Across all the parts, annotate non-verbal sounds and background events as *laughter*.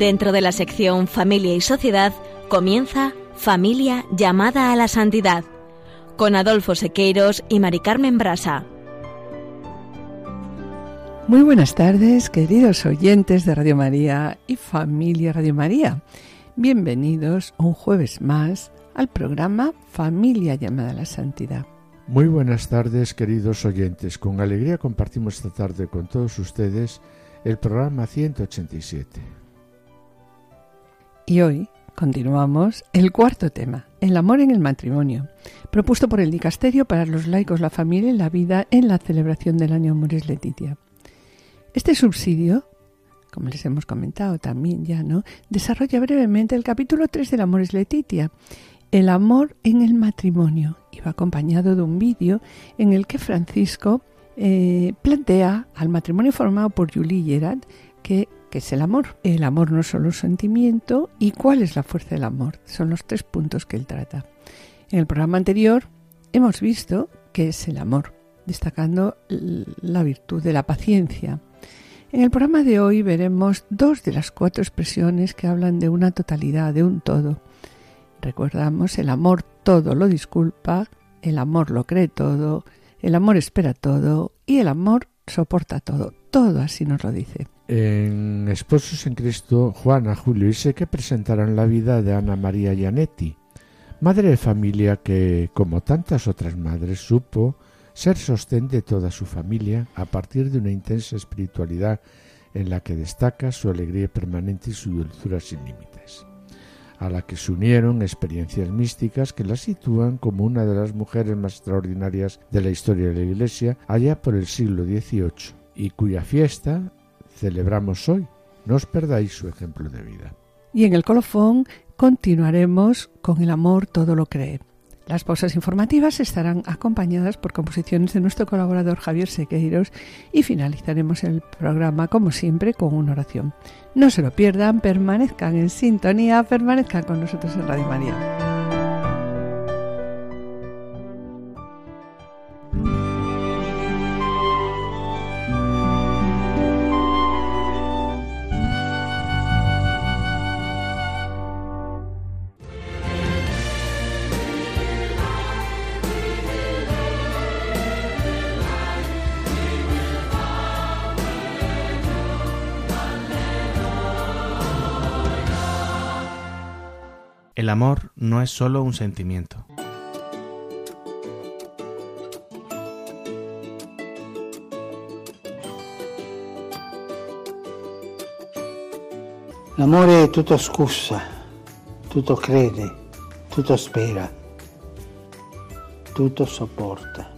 Dentro de la sección Familia y Sociedad comienza Familia llamada a la santidad con Adolfo Sequeiros y Mari Carmen Brasa. Muy buenas tardes, queridos oyentes de Radio María y familia Radio María. Bienvenidos un jueves más al programa Familia llamada a la Santidad. Muy buenas tardes, queridos oyentes. Con alegría compartimos esta tarde con todos ustedes el programa 187. Y hoy continuamos el cuarto tema, el amor en el matrimonio, propuesto por el Dicasterio para los laicos, la familia y la vida en la celebración del año Amores Letitia. Este subsidio, como les hemos comentado también ya, ¿no? Desarrolla brevemente el capítulo 3 del Amores Letitia, el amor en el matrimonio, y va acompañado de un vídeo en el que Francisco eh, plantea al matrimonio formado por Julie y Gerard que, que es el amor. El amor no es solo sentimiento y cuál es la fuerza del amor. Son los tres puntos que él trata. En el programa anterior hemos visto qué es el amor, destacando la virtud de la paciencia, en el programa de hoy veremos dos de las cuatro expresiones que hablan de una totalidad, de un todo. Recordamos, el amor todo lo disculpa, el amor lo cree todo, el amor espera todo y el amor soporta todo. Todo así nos lo dice. En Esposos en Cristo, Juana, Julio y Sé que presentarán la vida de Ana María Gianetti, madre de familia que, como tantas otras madres, supo ser sostén de toda su familia a partir de una intensa espiritualidad en la que destaca su alegría permanente y su dulzura sin límites, a la que se unieron experiencias místicas que la sitúan como una de las mujeres más extraordinarias de la historia de la Iglesia allá por el siglo XVIII y cuya fiesta celebramos hoy. No os perdáis su ejemplo de vida. Y en el colofón continuaremos con el amor todo lo cree las pausas informativas estarán acompañadas por composiciones de nuestro colaborador Javier Sequeiros y finalizaremos el programa, como siempre, con una oración. No se lo pierdan, permanezcan en sintonía, permanezcan con nosotros en Radio María. El amor no es solo un sentimiento. L'amore tutto scusa, tutto crede, tutto spera, tutto soporta.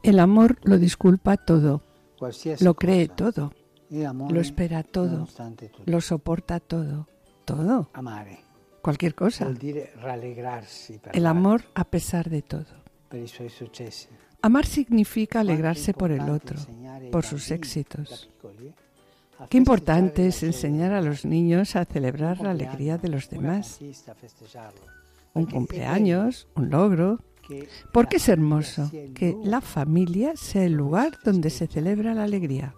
El amor lo disculpa todo, lo cree todo, lo espera todo, lo soporta todo, todo. Amare cualquier cosa. El amor a pesar de todo. Amar significa alegrarse por el otro, por sus éxitos. Qué importante es enseñar a los niños a celebrar la alegría de los demás. Un cumpleaños, un logro. Porque es hermoso que la familia sea el lugar donde se celebra la alegría.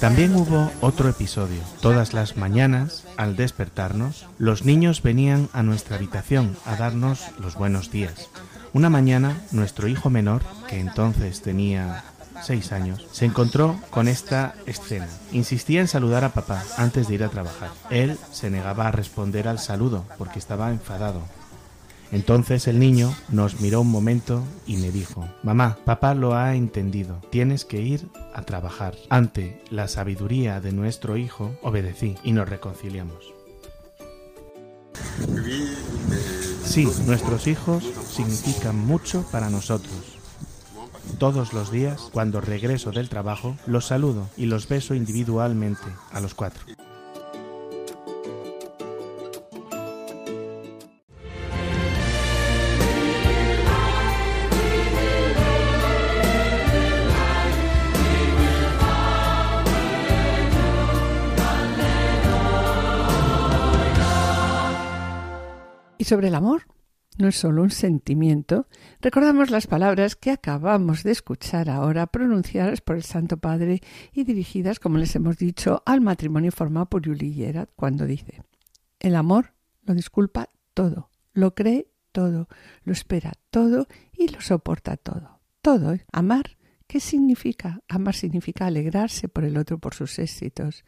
También hubo otro episodio. Todas las mañanas, al despertarnos, los niños venían a nuestra habitación a darnos los buenos días. Una mañana, nuestro hijo menor, que entonces tenía seis años, se encontró con esta escena. Insistía en saludar a papá antes de ir a trabajar. Él se negaba a responder al saludo porque estaba enfadado. Entonces el niño nos miró un momento y me dijo, Mamá, papá lo ha entendido, tienes que ir a trabajar. Ante la sabiduría de nuestro hijo, obedecí y nos reconciliamos. Sí, nuestros hijos significan mucho para nosotros. Todos los días, cuando regreso del trabajo, los saludo y los beso individualmente a los cuatro. Sobre el amor no es solo un sentimiento, recordamos las palabras que acabamos de escuchar ahora pronunciadas por el Santo Padre y dirigidas, como les hemos dicho, al matrimonio formado por Yuli y cuando dice, el amor lo disculpa todo, lo cree todo, lo espera todo y lo soporta todo. Todo. ¿eh? Amar, ¿qué significa? Amar significa alegrarse por el otro, por sus éxitos.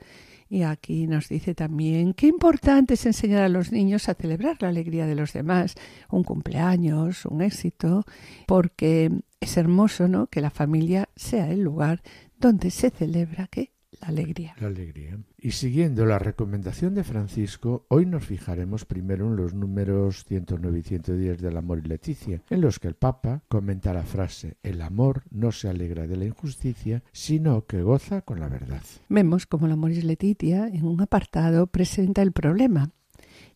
Y aquí nos dice también qué importante es enseñar a los niños a celebrar la alegría de los demás, un cumpleaños, un éxito, porque es hermoso, ¿no? Que la familia sea el lugar donde se celebra que la alegría. La alegría. Y siguiendo la recomendación de Francisco, hoy nos fijaremos primero en los números 109 y 110 del Amor y Leticia, en los que el Papa comenta la frase El amor no se alegra de la injusticia, sino que goza con la verdad. Vemos como el Amor y Leticia en un apartado presenta el problema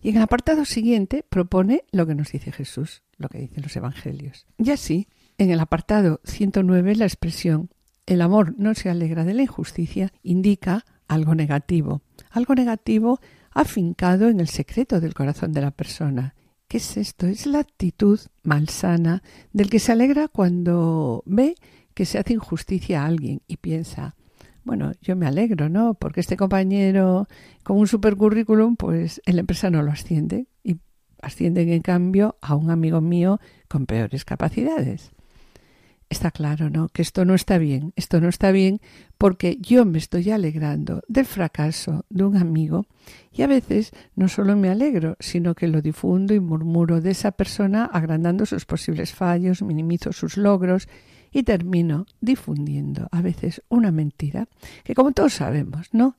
y en el apartado siguiente propone lo que nos dice Jesús, lo que dicen los Evangelios. Y así, en el apartado 109 la expresión el amor no se alegra de la injusticia indica algo negativo, algo negativo afincado en el secreto del corazón de la persona. ¿Qué es esto? Es la actitud malsana del que se alegra cuando ve que se hace injusticia a alguien y piensa, bueno, yo me alegro, ¿no? Porque este compañero con un super currículum, pues en la empresa no lo asciende y ascienden en cambio a un amigo mío con peores capacidades. Está claro, ¿no? Que esto no está bien, esto no está bien porque yo me estoy alegrando del fracaso de un amigo y a veces no solo me alegro, sino que lo difundo y murmuro de esa persona agrandando sus posibles fallos, minimizo sus logros y termino difundiendo a veces una mentira que como todos sabemos, ¿no?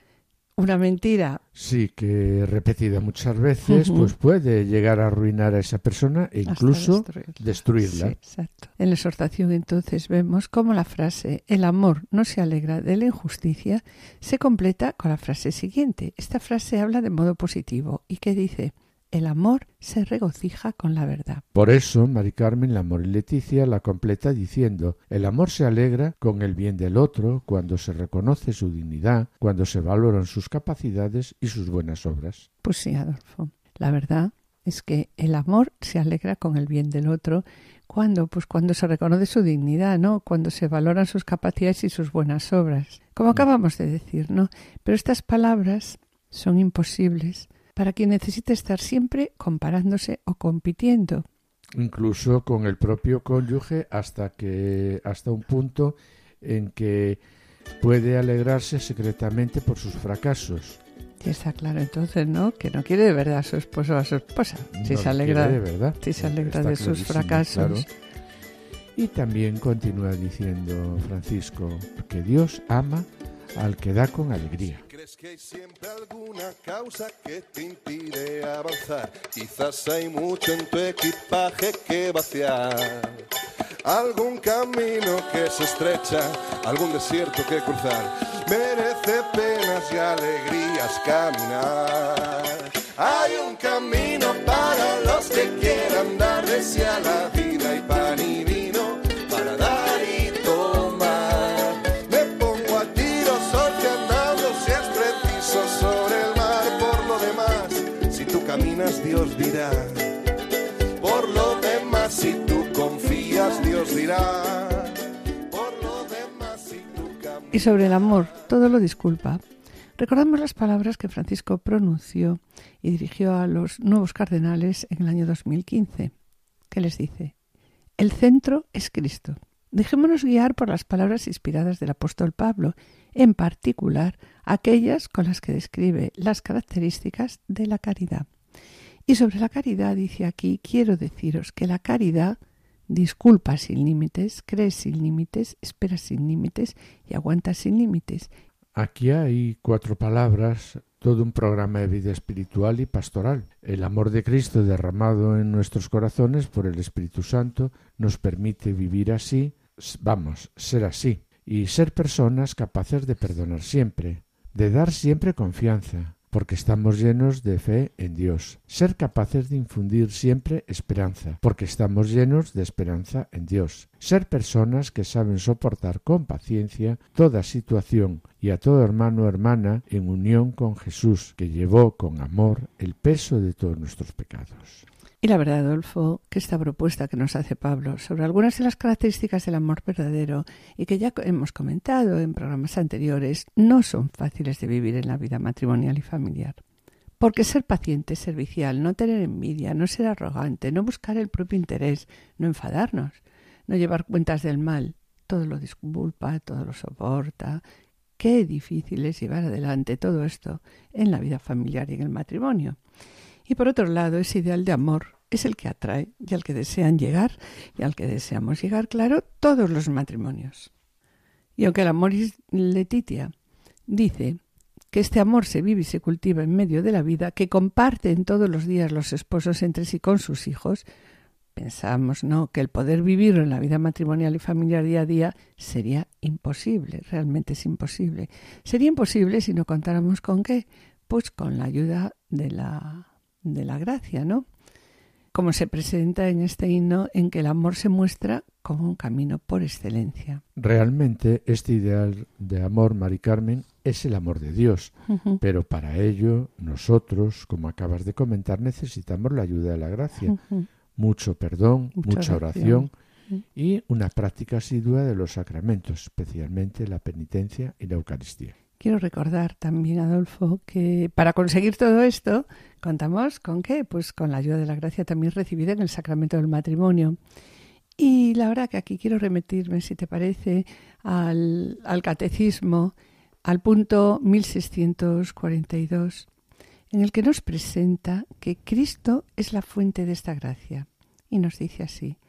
Una mentira. Sí, que repetida muchas veces, pues puede llegar a arruinar a esa persona e incluso destruirla. exacto. En la exhortación entonces vemos cómo la frase el amor no se alegra de la injusticia se completa con la frase siguiente. Esta frase habla de modo positivo y que dice el amor se regocija con la verdad. Por eso, Mari Carmen, la amor y Leticia la completa diciendo, el amor se alegra con el bien del otro cuando se reconoce su dignidad, cuando se valoran sus capacidades y sus buenas obras. Pues sí, Adolfo. La verdad es que el amor se alegra con el bien del otro cuando pues cuando se reconoce su dignidad, ¿no? Cuando se valoran sus capacidades y sus buenas obras. Como acabamos de decir, ¿no? Pero estas palabras son imposibles para quien necesite estar siempre comparándose o compitiendo. Incluso con el propio cónyuge hasta que hasta un punto en que puede alegrarse secretamente por sus fracasos. Y está claro entonces, ¿no? Que no quiere de verdad a su esposo o a su esposa. Si se alegra de verdad. Si se alegra de sus fracasos. Y también continúa diciendo Francisco que Dios ama al que da con alegría. ¿Crees que hay siempre alguna causa que te impide avanzar? Quizás hay mucho en tu equipaje que vaciar. Algún camino que se estrecha, algún desierto que cruzar. Merece penas y alegrías caminar. Hay un camino para los que quieran dar a la Y sobre el amor, todo lo disculpa. Recordamos las palabras que Francisco pronunció y dirigió a los nuevos cardenales en el año 2015, que les dice, el centro es Cristo. Dejémonos guiar por las palabras inspiradas del apóstol Pablo, en particular aquellas con las que describe las características de la caridad. Y sobre la caridad dice aquí, quiero deciros que la caridad disculpa sin límites, cree sin límites, espera sin límites y aguanta sin límites. Aquí hay cuatro palabras, todo un programa de vida espiritual y pastoral. El amor de Cristo derramado en nuestros corazones por el Espíritu Santo nos permite vivir así, vamos, ser así, y ser personas capaces de perdonar siempre, de dar siempre confianza, porque estamos llenos de fe en Dios. Ser capaces de infundir siempre esperanza, porque estamos llenos de esperanza en Dios. Ser personas que saben soportar con paciencia toda situación y a todo hermano o hermana en unión con Jesús, que llevó con amor el peso de todos nuestros pecados. Y la verdad, Adolfo, que esta propuesta que nos hace Pablo sobre algunas de las características del amor verdadero y que ya hemos comentado en programas anteriores, no son fáciles de vivir en la vida matrimonial y familiar. Porque ser paciente, servicial, no tener envidia, no ser arrogante, no buscar el propio interés, no enfadarnos, no llevar cuentas del mal, todo lo disculpa, todo lo soporta. Qué difícil es llevar adelante todo esto en la vida familiar y en el matrimonio. Y por otro lado, ese ideal de amor es el que atrae y al que desean llegar y al que deseamos llegar, claro, todos los matrimonios. Y aunque el amor Letitia dice que este amor se vive y se cultiva en medio de la vida, que comparten todos los días los esposos entre sí con sus hijos, pensamos, ¿no?, que el poder vivirlo en la vida matrimonial y familiar día a día sería imposible, realmente es imposible. Sería imposible si no contáramos con qué, pues con la ayuda de la de la gracia, ¿no? Como se presenta en este himno en que el amor se muestra como un camino por excelencia. Realmente este ideal de amor, Mari Carmen, es el amor de Dios, pero para ello nosotros, como acabas de comentar, necesitamos la ayuda de la gracia, mucho perdón, mucha, oración y una práctica asidua de los sacramentos, especialmente la penitencia y la Eucaristía. Quiero recordar también, Adolfo, que para conseguir todo esto contamos con qué? Pues con la ayuda de la gracia también recibida en el sacramento del matrimonio. Y la verdad que aquí quiero remitirme, si te parece, al, al catecismo, al punto 1642, en el que nos presenta que Cristo es la fuente de esta gracia. Y nos dice así,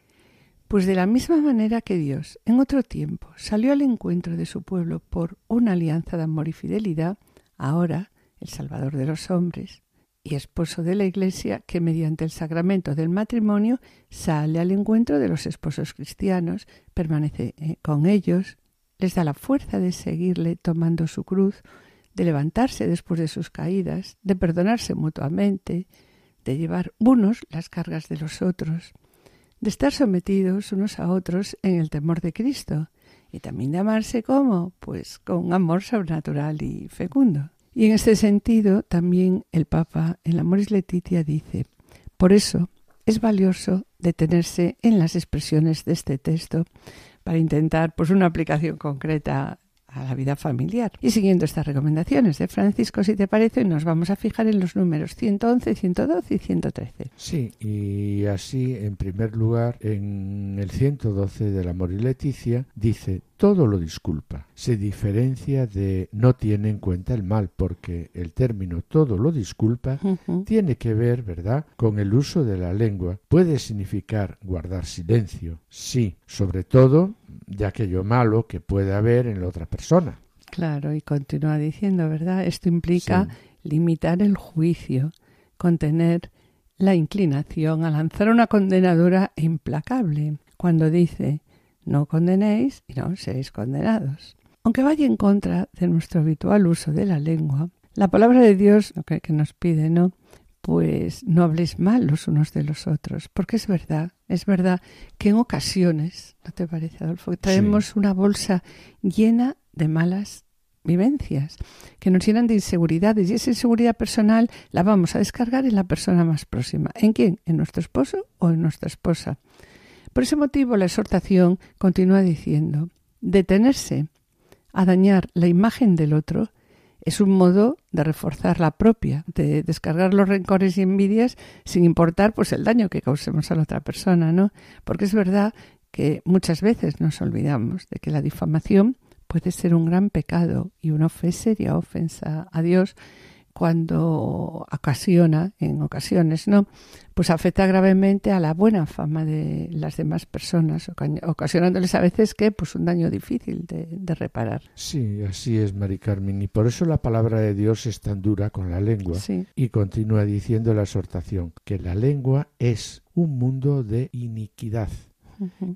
pues de la misma manera que Dios en otro tiempo salió al encuentro de su pueblo por una alianza de amor y fidelidad, ahora el Salvador de los hombres y esposo de la Iglesia, que mediante el sacramento del matrimonio sale al encuentro de los esposos cristianos, permanece eh, con ellos, les da la fuerza de seguirle tomando su cruz, de levantarse después de sus caídas, de perdonarse mutuamente, de llevar unos las cargas de los otros, de estar sometidos unos a otros en el temor de Cristo y también de amarse como, pues con amor sobrenatural y fecundo. Y en este sentido también el Papa en la Moris Letitia dice, por eso es valioso detenerse en las expresiones de este texto para intentar pues una aplicación concreta a la vida familiar. Y siguiendo estas recomendaciones de Francisco, si te parece, nos vamos a fijar en los números 111, 112 y 113. Sí, y así, en primer lugar, en el 112 del Amor y Leticia, dice, todo lo disculpa. Se diferencia de no tiene en cuenta el mal, porque el término todo lo disculpa tiene que ver, ¿verdad?, con el uso de la lengua. Puede significar guardar silencio, sí, sobre todo de aquello malo que puede haber en la otra persona. Claro, y continúa diciendo, ¿verdad? Esto implica limitar el juicio, contener la inclinación a lanzar una condenadora implacable. Cuando dice, no condenéis y no seréis condenados. Aunque vaya en contra de nuestro habitual uso de la lengua, la palabra de Dios lo que, que nos pide, ¿no? Pues no habléis mal los unos de los otros, porque es verdad, es verdad que en ocasiones, ¿no te parece, Adolfo? Traemos una bolsa llena de malas vivencias que nos llenan de inseguridades y esa inseguridad personal la vamos a descargar en la persona más próxima. ¿En quién? ¿En nuestro esposo o en nuestra esposa? Por ese motivo la exhortación continúa diciendo, detenerse a dañar la imagen del otro es un modo de reforzar la propia, de descargar los rencores y envidias sin importar pues el daño que causemos a la otra persona, ¿no? Porque es verdad que muchas veces nos olvidamos de que la difamación puede ser un gran pecado y una seria ofensa a Dios cuando ocasiona, en ocasiones, ¿no? Pues afecta gravemente a la buena fama de las demás personas, ocasionándoles a veces que, pues un daño difícil de, reparar. Sí, así es, Mari Carmen, y por eso la palabra de Dios es tan dura con la lengua. Y continúa diciendo la exhortación, que la lengua es un mundo de iniquidad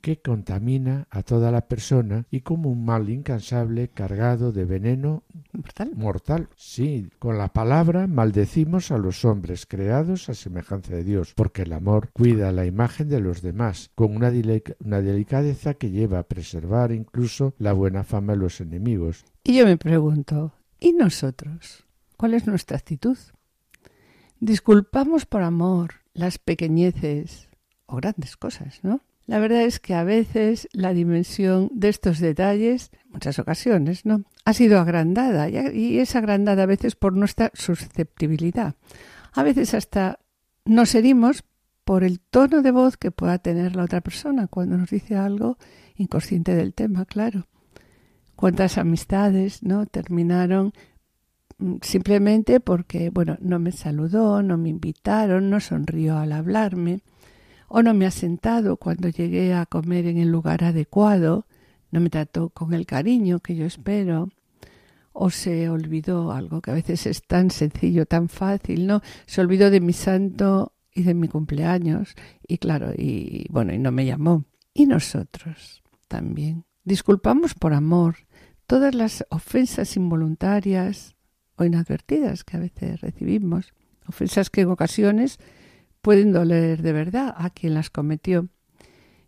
que contamina a toda la persona y como un mal incansable cargado de veneno mortal. mortal. Sí, con la palabra maldecimos a los hombres creados a semejanza de Dios, porque el amor cuida la imagen de los demás, con una, una delicadeza que lleva a preservar incluso la buena fama de los enemigos. Y yo me pregunto, ¿y nosotros? ¿Cuál es nuestra actitud? Disculpamos por amor las pequeñeces o grandes cosas, ¿no? La verdad es que a veces la dimensión de estos detalles, muchas ocasiones, ¿no? Ha sido agrandada y es agrandada a veces por nuestra susceptibilidad. A veces hasta nos herimos por el tono de voz que pueda tener la otra persona cuando nos dice algo inconsciente del tema, claro. Cuántas amistades, ¿no? Terminaron mm, simplemente porque, bueno, no me saludó, no me invitaron, no sonrió al hablarme, o no me ha sentado cuando llegué a comer en el lugar adecuado, no me trató con el cariño que yo espero, o se olvidó algo que a veces es tan sencillo, tan fácil, ¿no? Se olvidó de mi santo y de mi cumpleaños y claro, y bueno, y no me llamó. Y nosotros también. Disculpamos por amor todas las ofensas involuntarias o inadvertidas que a veces recibimos, ofensas que en ocasiones pueden doler de verdad a quien las cometió.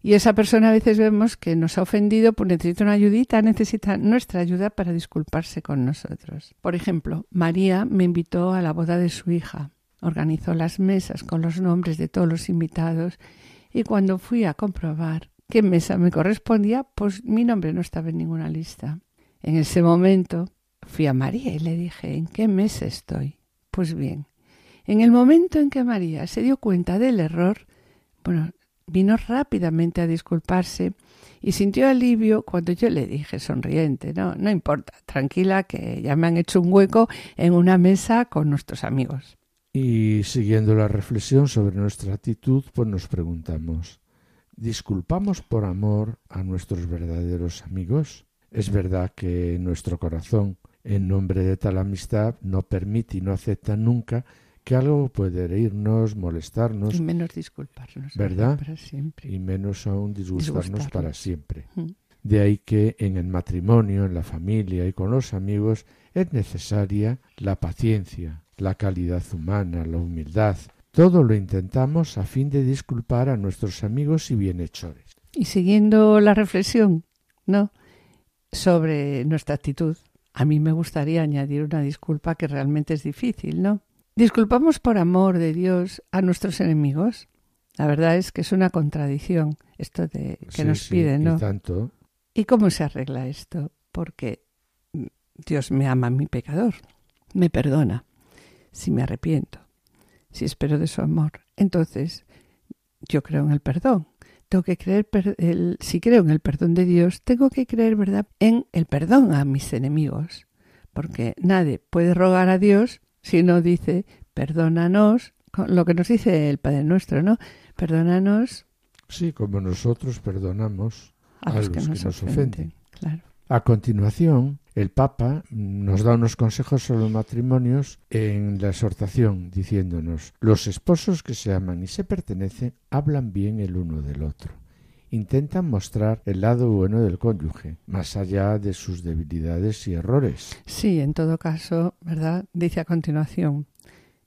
Y esa persona a veces vemos que nos ha ofendido, pues necesita una ayudita, necesita nuestra ayuda para disculparse con nosotros. Por ejemplo, María me invitó a la boda de su hija, organizó las mesas con los nombres de todos los invitados y cuando fui a comprobar qué mesa me correspondía, pues mi nombre no estaba en ninguna lista. En ese momento fui a María y le dije, ¿en qué mesa estoy? Pues bien, en el momento en que María se dio cuenta del error, bueno, Vino rápidamente a disculparse y sintió alivio cuando yo le dije sonriente, no, no importa, tranquila que ya me han hecho un hueco en una mesa con nuestros amigos. Y siguiendo la reflexión sobre nuestra actitud, pues nos preguntamos, ¿disculpamos por amor a nuestros verdaderos amigos? Es verdad que nuestro corazón, en nombre de tal amistad, no permite y no acepta nunca que algo puede herirnos, molestarnos. Y menos disculparnos. ¿Verdad? Para siempre. Y menos aún disgustarnos, para siempre. Mm. De ahí que en el matrimonio, en la familia y con los amigos es necesaria la paciencia, la calidad humana, la humildad. Todo lo intentamos a fin de disculpar a nuestros amigos y bienhechores. Y siguiendo la reflexión, ¿no? Sobre nuestra actitud, a mí me gustaría añadir una disculpa que realmente es difícil, ¿no? Disculpamos por amor de Dios a nuestros enemigos. La verdad es que es una contradicción esto de que nos piden, ¿no? Y tanto. ¿Y cómo se arregla esto? Porque Dios me ama a mi pecador, me perdona si me arrepiento, si espero de su amor. Entonces, yo creo en el perdón. Tengo que creer, el, si creo en el perdón de Dios, tengo que creer, ¿verdad?, en el perdón a mis enemigos. Porque nadie puede rogar a Dios si no dice, perdónanos, lo que nos dice el Padre Nuestro, ¿no? Perdónanos. Sí, como nosotros perdonamos a, los, que, nos, ofenden. Claro. A continuación, el Papa nos da unos consejos sobre los matrimonios en la exhortación, diciéndonos, los esposos que se aman y se pertenecen hablan bien el uno del otro intentan mostrar el lado bueno del cónyuge, más allá de sus debilidades y errores. Sí, en todo caso, ¿verdad? Dice a continuación,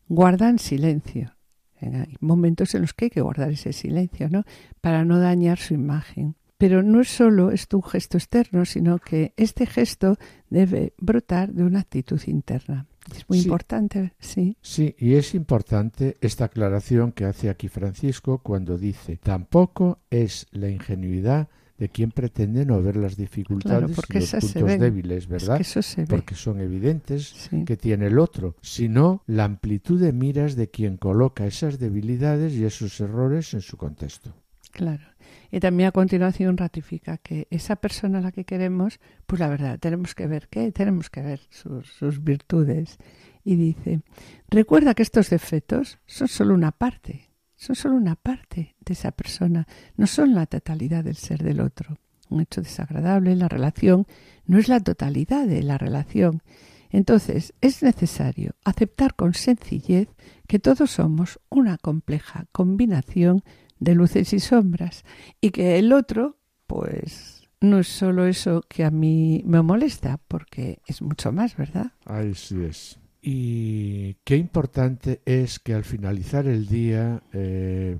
guardan silencio. Hay momentos en los que hay que guardar ese silencio, ¿no? Para no dañar su imagen. Pero no es solo esto un gesto externo, sino que este gesto debe brotar de una actitud interna. Es muy importante, sí. Sí, y es importante esta aclaración que hace aquí Francisco cuando dice, tampoco es la ingenuidad de quien pretende no ver las dificultades y los puntos débiles, ¿verdad? Porque son evidentes que tiene el otro, sino la amplitud de miras de quien coloca esas debilidades y esos errores en su contexto. Claro. Y también a continuación ratifica que esa persona a la que queremos, pues la verdad, tenemos que ver qué, tenemos que ver sus, sus virtudes. Y dice, recuerda que estos defectos son solo una parte, son solo una parte de esa persona, no son la totalidad del ser del otro. Un hecho desagradable en la relación no es la totalidad de la relación. Entonces es necesario aceptar con sencillez que todos somos una compleja combinación de luces y sombras y que el otro, pues no es solo eso que a mí me molesta, porque es mucho más, ¿verdad? Así es. Y qué importante es que al finalizar el día eh,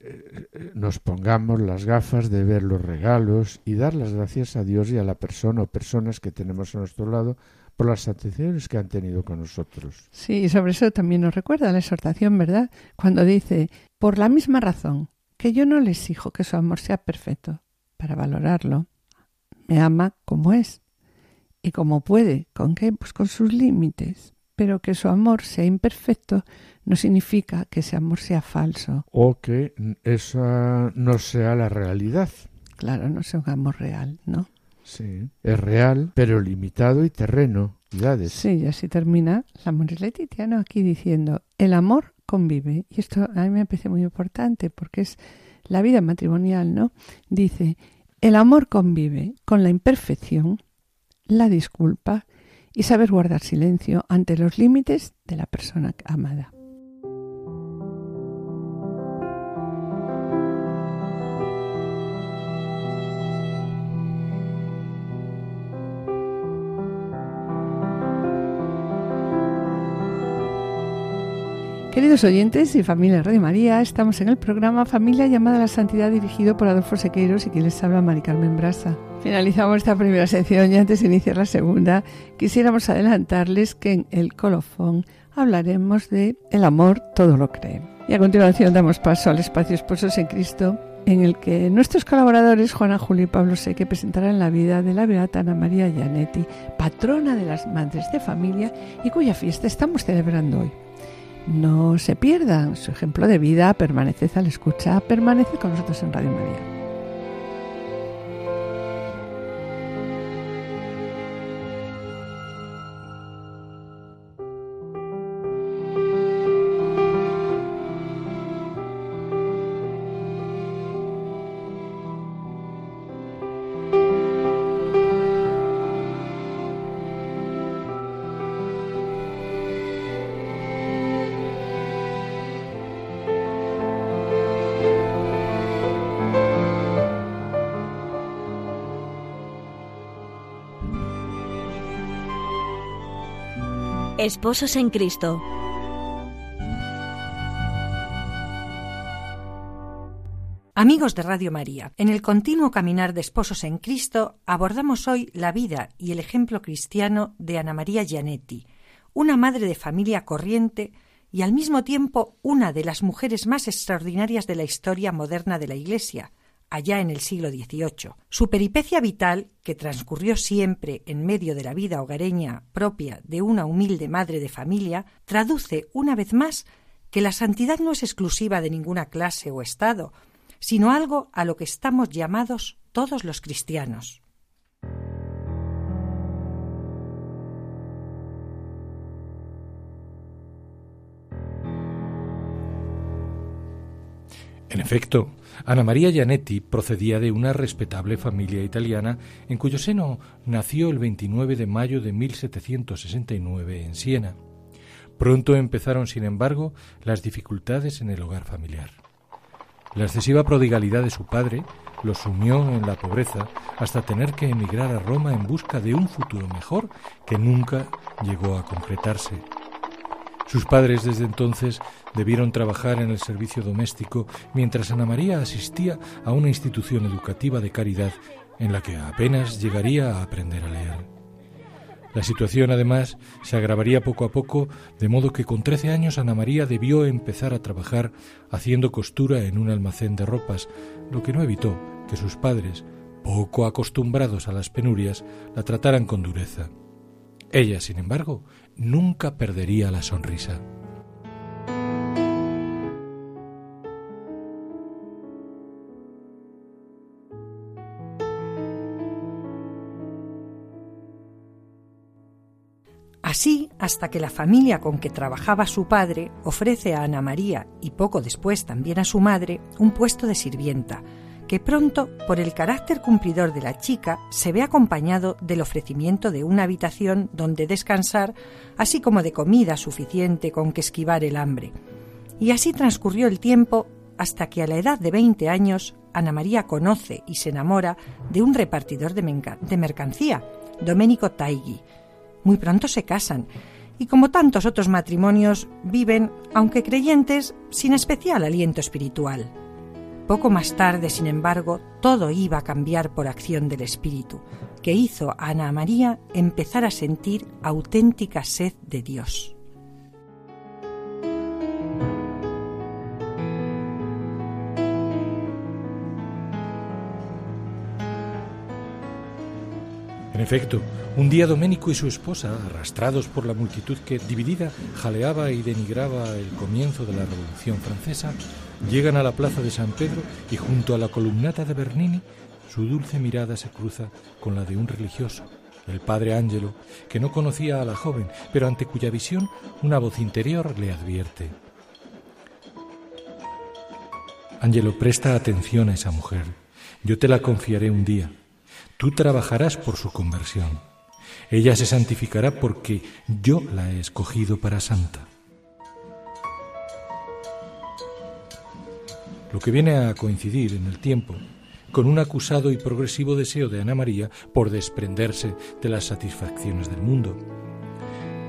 eh, nos pongamos las gafas de ver los regalos y dar las gracias a Dios y a la persona o personas que tenemos a nuestro lado por las atenciones que han tenido con nosotros. Sí, y sobre eso también nos recuerda la exhortación, ¿verdad? Cuando dice, por la misma razón que yo no le exijo que su amor sea perfecto para valorarlo, me ama como es y como puede, ¿con qué? Pues con sus límites. Pero que su amor sea imperfecto no significa que ese amor sea falso. O que esa no sea la realidad. Claro, no sea un amor real, ¿no? Sí, es real, pero limitado y terreno. Sí, y así termina la amor Letitia, ¿no? Aquí diciendo, el amor convive. Y esto a mí me parece muy importante porque es la vida matrimonial, ¿no? Dice, el amor convive con la imperfección, la disculpa y saber guardar silencio ante los límites de la persona amada. Queridos oyentes y familia Radio María, estamos en el programa Familia llamada a la Santidad dirigido por Adolfo Sequeiros y quien les habla Mari Carmen Brasa. Finalizamos esta primera sección y antes de iniciar la segunda, quisiéramos adelantarles que en el colofón hablaremos de el amor todo lo cree. Y a continuación damos paso al espacio Esposos en Cristo, en el que nuestros colaboradores Juana Julio y Pablo Seque presentarán la vida de la beata Ana María Gianetti, patrona de las madres de familia y cuya fiesta estamos celebrando hoy. No se pierdan, su ejemplo de vida permanece al escucha, permanece con nosotros en Radio María. Esposos en Cristo. Amigos de Radio María, en el continuo caminar de Esposos en Cristo abordamos hoy la vida y el ejemplo cristiano de Ana María Gianetti, una madre de familia corriente y al mismo tiempo una de las mujeres más extraordinarias de la historia moderna de la Iglesia, allá en el siglo XVIII. Su peripecia vital, que transcurrió siempre en medio de la vida hogareña propia de una humilde madre de familia, traduce una vez más que la santidad no es exclusiva de ninguna clase o estado, sino algo a lo que estamos llamados todos los cristianos. En efecto, Ana María Gianetti procedía de una respetable familia italiana en cuyo seno nació el 29 de mayo de 1769 en Siena. Pronto empezaron, sin embargo, las dificultades en el hogar familiar. La excesiva prodigalidad de su padre lo sumió en la pobreza hasta tener que emigrar a Roma en busca de un futuro mejor que nunca llegó a concretarse. Sus padres desde entonces debieron trabajar en el servicio doméstico mientras Ana María asistía a una institución educativa de caridad en la que apenas llegaría a aprender a leer. La situación, además, se agravaría poco a poco, de modo que con trece años Ana María debió empezar a trabajar haciendo costura en un almacén de ropas, lo que no evitó que sus padres, poco acostumbrados a las penurias, la trataran con dureza. Ella, sin embargo, nunca perdería la sonrisa. Así hasta que la familia con que trabajaba su padre ofrece a Ana María y poco después también a su madre un puesto de sirvienta, que pronto, por el carácter cumplidor de la chica, se ve acompañado del ofrecimiento de una habitación donde descansar, así como de comida suficiente con que esquivar el hambre. Y así transcurrió el tiempo hasta que a la edad de 20 años Ana María conoce y se enamora de un repartidor de, mercancía, Domenico Taigui. Muy pronto se casan y como tantos otros matrimonios viven, aunque creyentes, sin especial aliento espiritual. Poco más tarde, sin embargo, todo iba a cambiar por acción del Espíritu, que hizo a Ana María empezar a sentir auténtica sed de Dios. En efecto, un día Doménico y su esposa, arrastrados por la multitud que, dividida, jaleaba y denigraba el comienzo de la Revolución Francesa, llegan a la plaza de San Pedro y junto a la columnata de Bernini, su dulce mirada se cruza con la de un religioso, el padre Ángelo, que no conocía a la joven, pero ante cuya visión una voz interior le advierte. Ángelo, presta atención a esa mujer. Yo te la confiaré un día. Tú trabajarás por su conversión. Ella se santificará porque yo la he escogido para santa. Lo que viene a coincidir en el tiempo con un acusado y progresivo deseo de Ana María por desprenderse de las satisfacciones del mundo.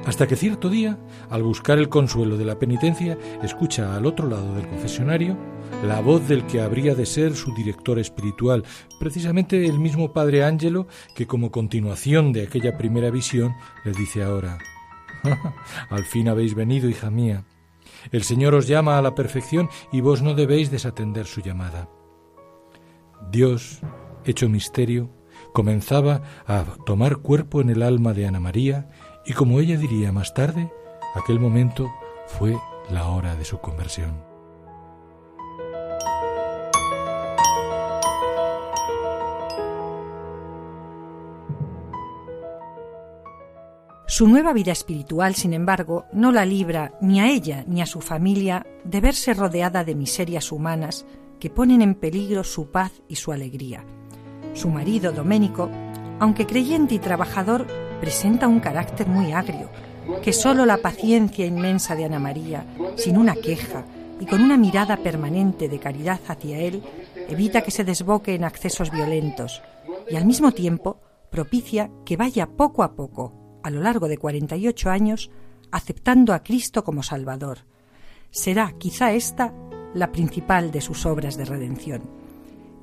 Hasta que cierto día, al buscar el consuelo de la penitencia, escucha al otro lado del confesionario la voz del que habría de ser su director espiritual, precisamente el mismo Padre Ángelo que como continuación de aquella primera visión le dice ahora, Al fin habéis venido, hija mía. El Señor os llama a la perfección y vos no debéis desatender su llamada. Dios, hecho misterio, comenzaba a tomar cuerpo en el alma de Ana María y como ella diría más tarde, aquel momento fue la hora de su conversión. Su nueva vida espiritual, sin embargo, no la libra ni a ella ni a su familia de verse rodeada de miserias humanas que ponen en peligro su paz y su alegría. Su marido, Doménico, aunque creyente y trabajador, presenta un carácter muy agrio, que sólo la paciencia inmensa de Ana María, sin una queja y con una mirada permanente de caridad hacia él, evita que se desboque en accesos violentos y al mismo tiempo propicia que vaya poco a poco a lo largo de 48 años aceptando a Cristo como Salvador. Será quizá esta la principal de sus obras de redención.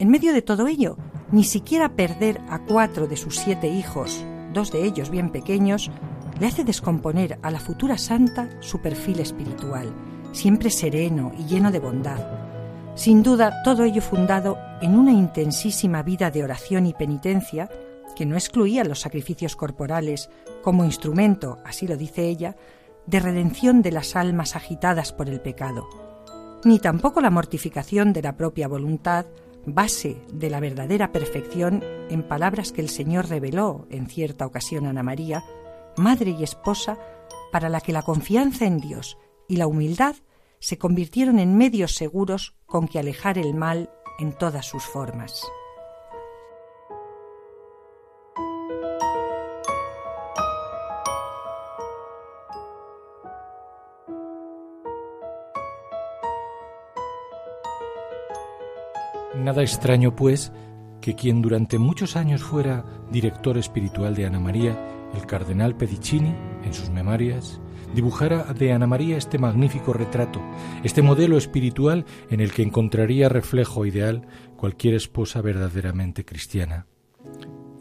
En medio de todo ello, ni siquiera perder a cuatro de sus siete hijos, dos de ellos bien pequeños, le hace descomponer a la futura santa su perfil espiritual, siempre sereno y lleno de bondad. Sin duda, todo ello fundado en una intensísima vida de oración y penitencia que no excluía los sacrificios corporales como instrumento, así lo dice ella, de redención de las almas agitadas por el pecado, ni tampoco la mortificación de la propia voluntad, base de la verdadera perfección en palabras que el Señor reveló en cierta ocasión a Ana María, madre y esposa, para la que la confianza en Dios y la humildad se convirtieron en medios seguros con que alejar el mal en todas sus formas. Nada extraño, pues, que quien durante muchos años fuera director espiritual de Ana María, el cardenal Pedicini, en sus memorias, dibujara de Ana María este magnífico retrato, este modelo espiritual en el que encontraría reflejo ideal cualquier esposa verdaderamente cristiana.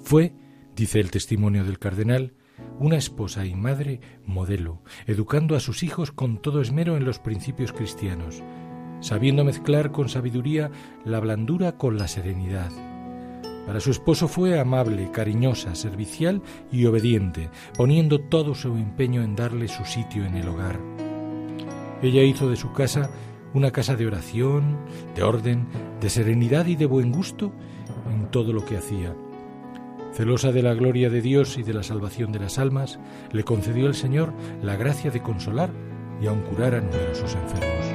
Fue, dice el testimonio del cardenal, una esposa y madre modelo, educando a sus hijos con todo esmero en los principios cristianos, sabiendo mezclar con sabiduría la blandura con la serenidad. Para su esposo fue amable, cariñosa, servicial y obediente, poniendo todo su empeño en darle su sitio en el hogar. Ella hizo de su casa una casa de oración, de orden, de serenidad y de buen gusto en todo lo que hacía. Celosa de la gloria de Dios y de la salvación de las almas, le concedió el Señor la gracia de consolar y aun curar a numerosos enfermos.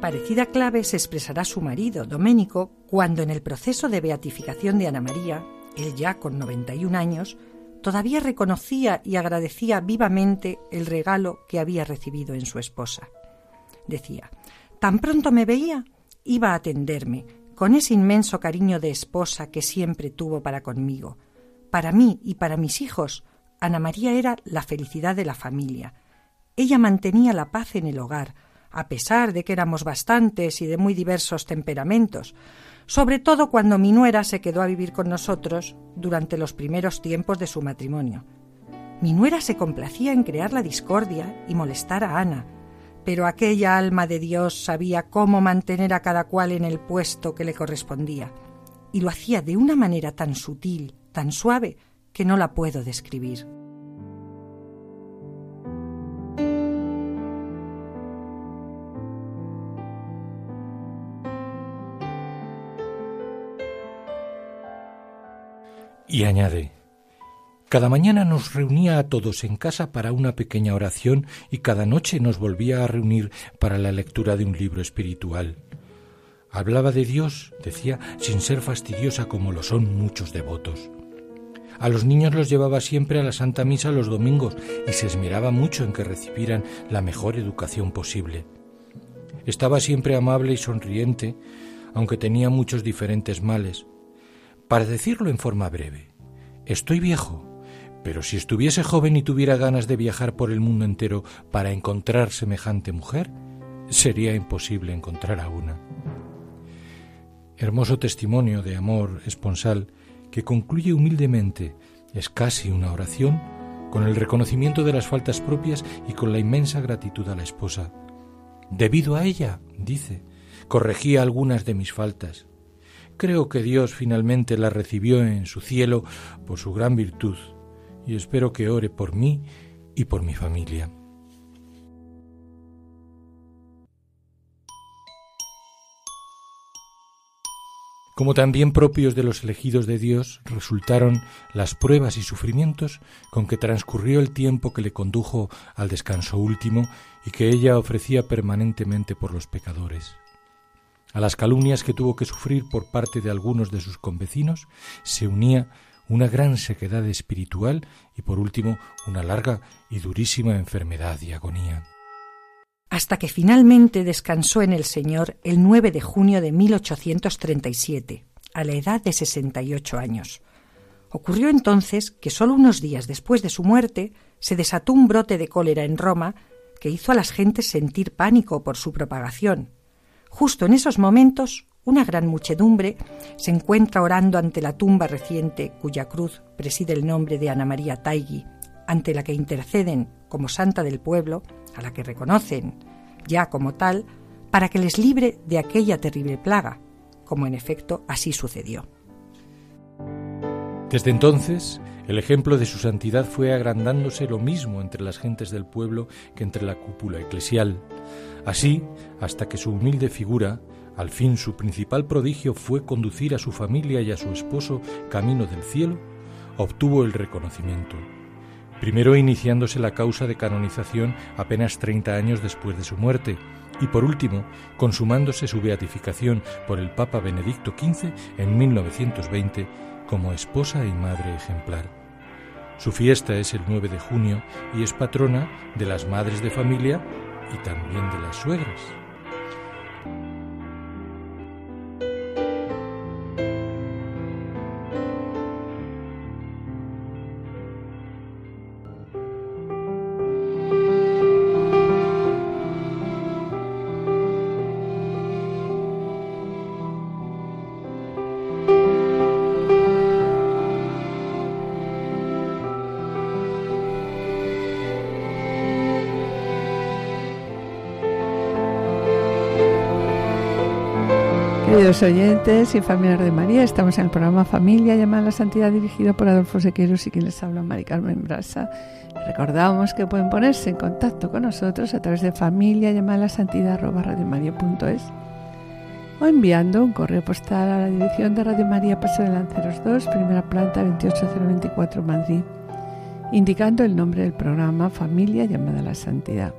Parecida clave se expresará su marido, Doménico, cuando en el proceso de beatificación de Ana María, él ya con 91 años, todavía reconocía y agradecía vivamente el regalo que había recibido en su esposa. Decía, tan pronto me veía iba a atenderme, con ese inmenso cariño de esposa que siempre tuvo para conmigo. Para mí y para mis hijos, Ana María era la felicidad de la familia. Ella mantenía la paz en el hogar, a pesar de que éramos bastantes y de muy diversos temperamentos, sobre todo cuando mi nuera se quedó a vivir con nosotros durante los primeros tiempos de su matrimonio. Mi nuera se complacía en crear la discordia y molestar a Ana, pero aquella alma de Dios sabía cómo mantener a cada cual en el puesto que le correspondía, y lo hacía de una manera tan sutil, tan suave, que no la puedo describir. Y añade, cada mañana nos reunía a todos en casa para una pequeña oración y cada noche nos volvía a reunir para la lectura de un libro espiritual. Hablaba de Dios, decía, sin ser fastidiosa como lo son muchos devotos. A los niños los llevaba siempre a la Santa Misa los domingos y se esmeraba mucho en que recibieran la mejor educación posible. Estaba siempre amable y sonriente, aunque tenía muchos diferentes males. Para decirlo en forma breve, estoy viejo, pero si estuviese joven y tuviera ganas de viajar por el mundo entero para encontrar semejante mujer, sería imposible encontrar a una. Hermoso testimonio de amor esponsal que concluye humildemente, es casi una oración, con el reconocimiento de las faltas propias y con la inmensa gratitud a la esposa. Debido a ella, dice, corregía algunas de mis faltas. Creo que Dios finalmente la recibió en su cielo por su gran virtud y espero que ore por mí y por mi familia. Como también propios de los elegidos de Dios resultaron las pruebas y sufrimientos con que transcurrió el tiempo que le condujo al descanso último y que ella ofrecía permanentemente por los pecadores. A las calumnias que tuvo que sufrir por parte de algunos de sus convecinos se unía una gran sequedad espiritual y por último una larga y durísima enfermedad y agonía. Hasta que finalmente descansó en el Señor el 9 de junio de 1837, a la edad de 68 años. Ocurrió entonces que solo unos días después de su muerte se desató un brote de cólera en Roma que hizo a las gentes sentir pánico por su propagación. Justo en esos momentos una gran muchedumbre se encuentra orando ante la tumba reciente cuya cruz preside el nombre de Ana María Taigui, ante la que interceden como santa del pueblo, a la que reconocen ya como tal, para que les libre de aquella terrible plaga, como en efecto así sucedió. Desde entonces, el ejemplo de su santidad fue agrandándose lo mismo entre las gentes del pueblo que entre la cúpula eclesial, así hasta que su humilde figura al fin su principal prodigio fue conducir a su familia y a su esposo camino del cielo, obtuvo el reconocimiento. Primero iniciándose la causa de canonización apenas 30 años después de su muerte, y por último consumándose su beatificación por el Papa Benedicto XV en 1920 como esposa y madre ejemplar. Su fiesta es el 9 de junio y es patrona de las madres de familia y también de las suegras. Queridos oyentes y familiares de María, estamos en el programa Familia llamada la Santidad dirigido por Adolfo Sequeros y quien les habla Mari Carmen Brasa. Recordamos que pueden ponerse en contacto con nosotros a través de familia llamada la santidad o enviando un correo postal a la dirección de Radio María Paso de Lanceros 2, primera planta 28024 Madrid, indicando el nombre del programa Familia llamada la Santidad.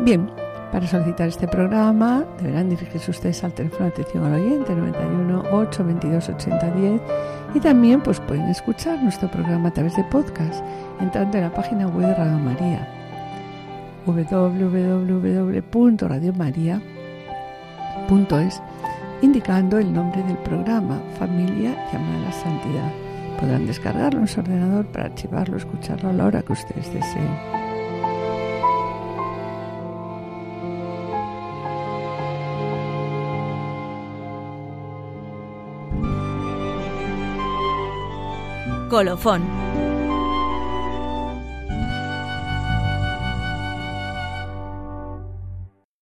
Bien, para solicitar este programa deberán dirigirse ustedes al teléfono de atención al oyente 91 822 8010 y también pues pueden escuchar nuestro programa a través de podcast entrando en la página web de Radio María www.radiomaria.es radiomaria.es indicando el nombre del programa, Familia llamada a la Santidad. Podrán descargarlo en su ordenador para archivarlo, escucharlo a la hora que ustedes deseen. Colofón.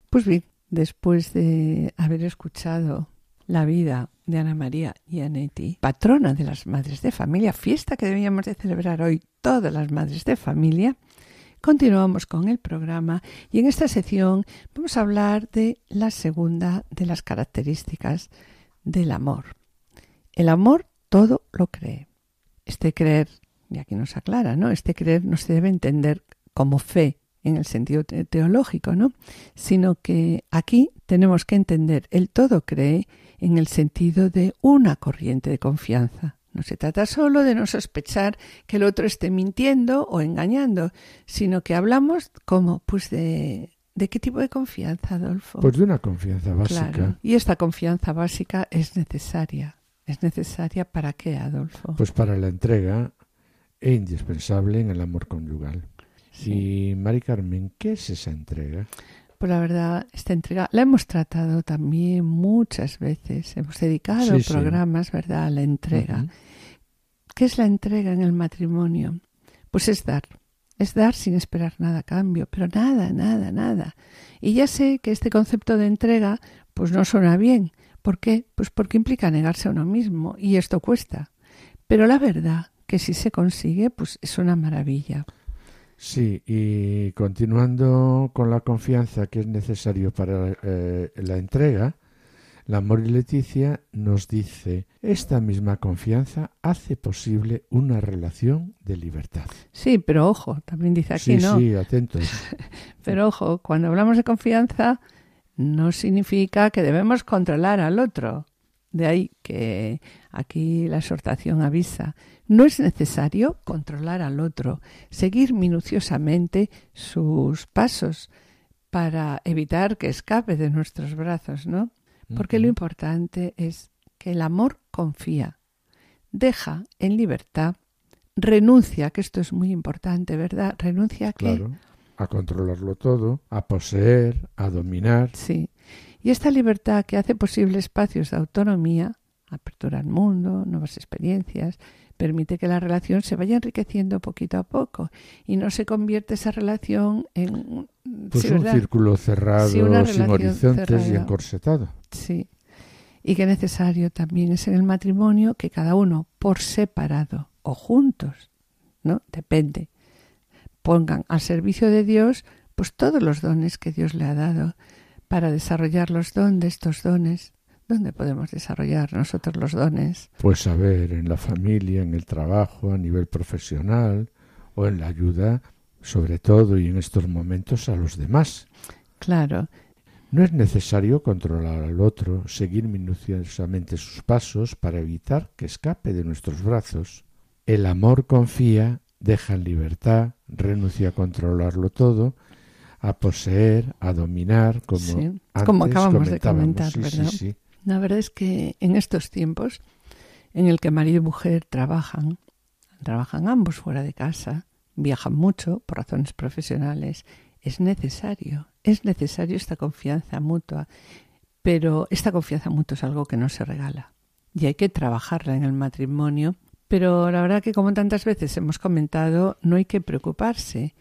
Pues bien, después de haber escuchado la vida de Ana María Gianetti, patrona de las madres de familia, fiesta que debíamos de celebrar hoy todas las madres de familia, continuamos con el programa y en esta sección vamos a hablar de la segunda de las características del amor. El amor todo lo cree. Este creer, y aquí nos aclara, ¿no? Este creer no se debe entender como fe, en el sentido teológico, ¿no? Sino que aquí tenemos que entender el todo cree en el sentido de una corriente de confianza. No se trata solo de no sospechar que el otro esté mintiendo o engañando, sino que hablamos como pues de ¿De qué tipo de confianza, Adolfo? Pues de una confianza básica. Claro. Y esta confianza básica es necesaria. ¿Es necesaria para qué, Adolfo? Pues para la entrega e indispensable en el amor conyugal. Y Mari Carmen, ¿qué es esa entrega? Pues la verdad, esta entrega la hemos tratado también muchas veces. Hemos dedicado Sí, sí. programas, ¿verdad?, a la entrega. ¿Qué es la entrega en el matrimonio? Pues es dar. Es dar sin esperar nada a cambio, pero nada, nada, nada. Y ya sé que este concepto de entrega pues no suena bien. ¿Por qué? Pues porque implica negarse a uno mismo y esto cuesta. Pero la verdad que si se consigue, pues es una maravilla. Sí, y continuando con la confianza que es necesario para eh, la entrega, la Amor y Leticia nos dice, esta misma confianza hace posible una relación de libertad. Sí, pero ojo, también dice aquí, sí, ¿no? sí, atentos. *laughs* Pero ojo, cuando hablamos de confianza, no significa que debemos controlar al otro. De ahí que aquí la exhortación avisa. No es necesario controlar al otro, seguir minuciosamente sus pasos para evitar que escape de nuestros brazos, ¿no? Porque lo importante es que el amor confía, deja en libertad, renuncia, que esto es muy importante, ¿verdad? Renuncia a qué? Claro, a controlarlo todo, a poseer, a dominar. Sí. Y esta libertad que hace posible espacios de autonomía, apertura al mundo, nuevas experiencias, permite que la relación se vaya enriqueciendo poquito a poco y no se convierte esa relación en Pues sí, un ¿verdad? círculo cerrado, Sí, sin horizontes y encorsetado. Sí. Y que necesario también es en el matrimonio que cada uno por separado o juntos, ¿no? Depende. Pongan al servicio de Dios pues todos los dones que Dios le ha dado para desarrollar los dones, estos dones. ¿Dónde podemos desarrollar nosotros los dones? Pues a ver, en la familia, en el trabajo, a nivel profesional o en la ayuda, sobre todo y en estos momentos a los demás. Claro, No es necesario controlar al otro, seguir minuciosamente sus pasos para evitar que escape de nuestros brazos. El amor confía, deja en libertad, renuncia a controlarlo todo, a poseer, a dominar, como, Sí, antes como acabamos de comentar, sí, ¿verdad? sí. La verdad es que en estos tiempos en el que marido y mujer trabajan, trabajan ambos fuera de casa, viajan mucho por razones profesionales, es necesario, es necesario esta confianza mutua, pero esta confianza mutua es algo que no se regala y hay que trabajarla en el matrimonio, pero la verdad que como tantas veces hemos comentado, no hay que preocuparse.